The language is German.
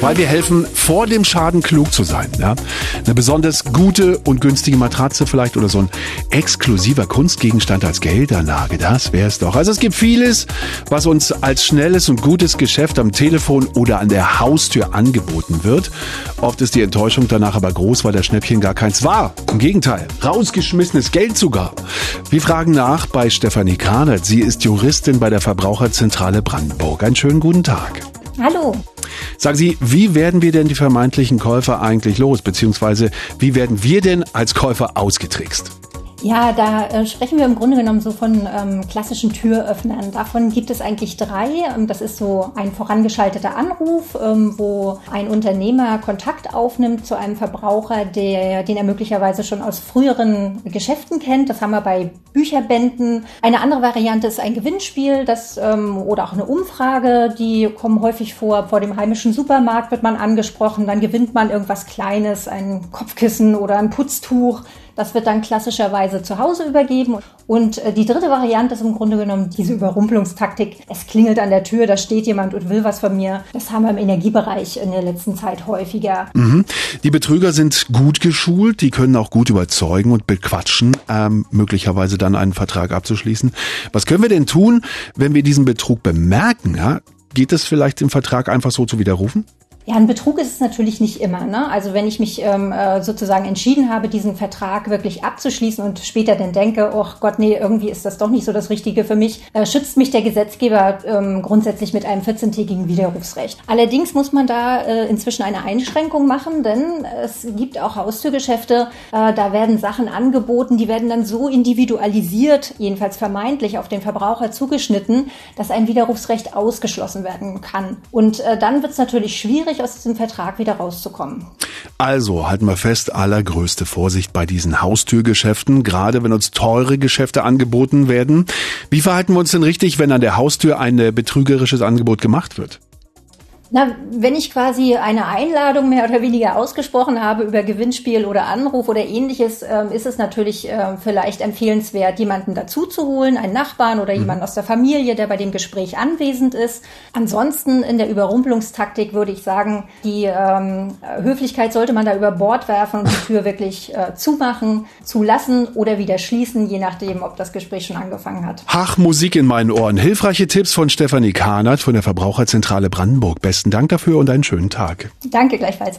weil wir helfen, vor dem Schaden klug zu sein. Ja? Eine besonders gute und günstige Matratze vielleicht oder so ein exklusiver Kunstgegenstand als Geldanlage, das wäre es doch. Also es gibt vieles, was uns als schnelles und gutes Geschäft am Telefon oder an der Haustür angeboten wird. Oft ist die Enttäuschung danach aber groß, weil das Schnäppchen gar keins war. Im Gegenteil, rausgeschmissenes Geld sogar. Wir fragen nach bei Stefanie Kranert. Sie ist Juristin bei der Verbraucherzentrale Brandenburg. Einen schönen guten Tag. Hallo. Sagen Sie, wie werden wir denn die vermeintlichen Käufer eigentlich los? Beziehungsweise wie werden wir denn als Käufer ausgetrickst? Ja, da äh, sprechen wir im Grunde genommen so von ähm, klassischen Türöffnern. Davon gibt es eigentlich drei. Ähm, das ist so ein vorangeschalteter Anruf, ähm, wo ein Unternehmer Kontakt aufnimmt zu einem Verbraucher, der, den er möglicherweise schon aus früheren Geschäften kennt. Das haben wir bei Bücherbänden. Eine andere Variante ist ein Gewinnspiel, das ähm, oder auch eine Umfrage. Die kommen häufig vor. Vor dem heimischen Supermarkt wird man angesprochen. Dann gewinnt man irgendwas Kleines, ein Kopfkissen oder ein Putztuch. Das wird dann klassischerweise zu Hause übergeben. Und äh, die dritte Variante ist im Grunde genommen diese Überrumpelungstaktik. Es klingelt an der Tür, da steht jemand und will was von mir. Das haben wir im Energiebereich in der letzten Zeit häufiger. Mhm. Die Betrüger sind gut geschult, die können auch gut überzeugen und bequatschen, ähm, möglicherweise dann einen Vertrag abzuschließen. Was können wir denn tun, wenn wir diesen Betrug bemerken? Ja? Geht es vielleicht, den Vertrag einfach so zu widerrufen? Ja, ein Betrug ist es natürlich nicht immer. Ne? Also wenn ich mich ähm, äh, sozusagen entschieden habe, diesen Vertrag wirklich abzuschließen und später dann denke, oh Gott, nee, irgendwie ist das doch nicht so das Richtige für mich, äh, schützt mich der Gesetzgeber ähm, grundsätzlich mit einem 14-tägigen Widerrufsrecht. Allerdings muss man da äh, inzwischen eine Einschränkung machen, denn es gibt auch Haustürgeschäfte, äh, da werden Sachen angeboten, die werden dann so individualisiert, jedenfalls vermeintlich auf den Verbraucher zugeschnitten, dass ein Widerrufsrecht ausgeschlossen werden kann. Und äh, dann wird es natürlich schwierig, schwierig, aus diesem Vertrag wieder rauszukommen. Also halten wir fest, allergrößte Vorsicht bei diesen Haustürgeschäften, gerade wenn uns teure Geschäfte angeboten werden. Wie verhalten wir uns denn richtig, wenn an der Haustür ein betrügerisches Angebot gemacht wird? Na, wenn ich quasi eine Einladung mehr oder weniger ausgesprochen habe über Gewinnspiel oder Anruf oder ähnliches, äh, ist es natürlich äh, vielleicht empfehlenswert, jemanden dazu zu holen, einen Nachbarn oder mhm. jemanden aus der Familie, der bei dem Gespräch anwesend ist. Ansonsten in der Überrumpelungstaktik würde ich sagen, die ähm, Höflichkeit sollte man da über Bord werfen und die Tür wirklich äh, zumachen, zulassen oder wieder schließen, je nachdem, ob das Gespräch schon angefangen hat. Ach, Musik in meinen Ohren. Hilfreiche Tipps von Stefanie Kahnert von der Verbraucherzentrale Brandenburg. Besten Dank dafür und einen schönen Tag. Danke gleichfalls.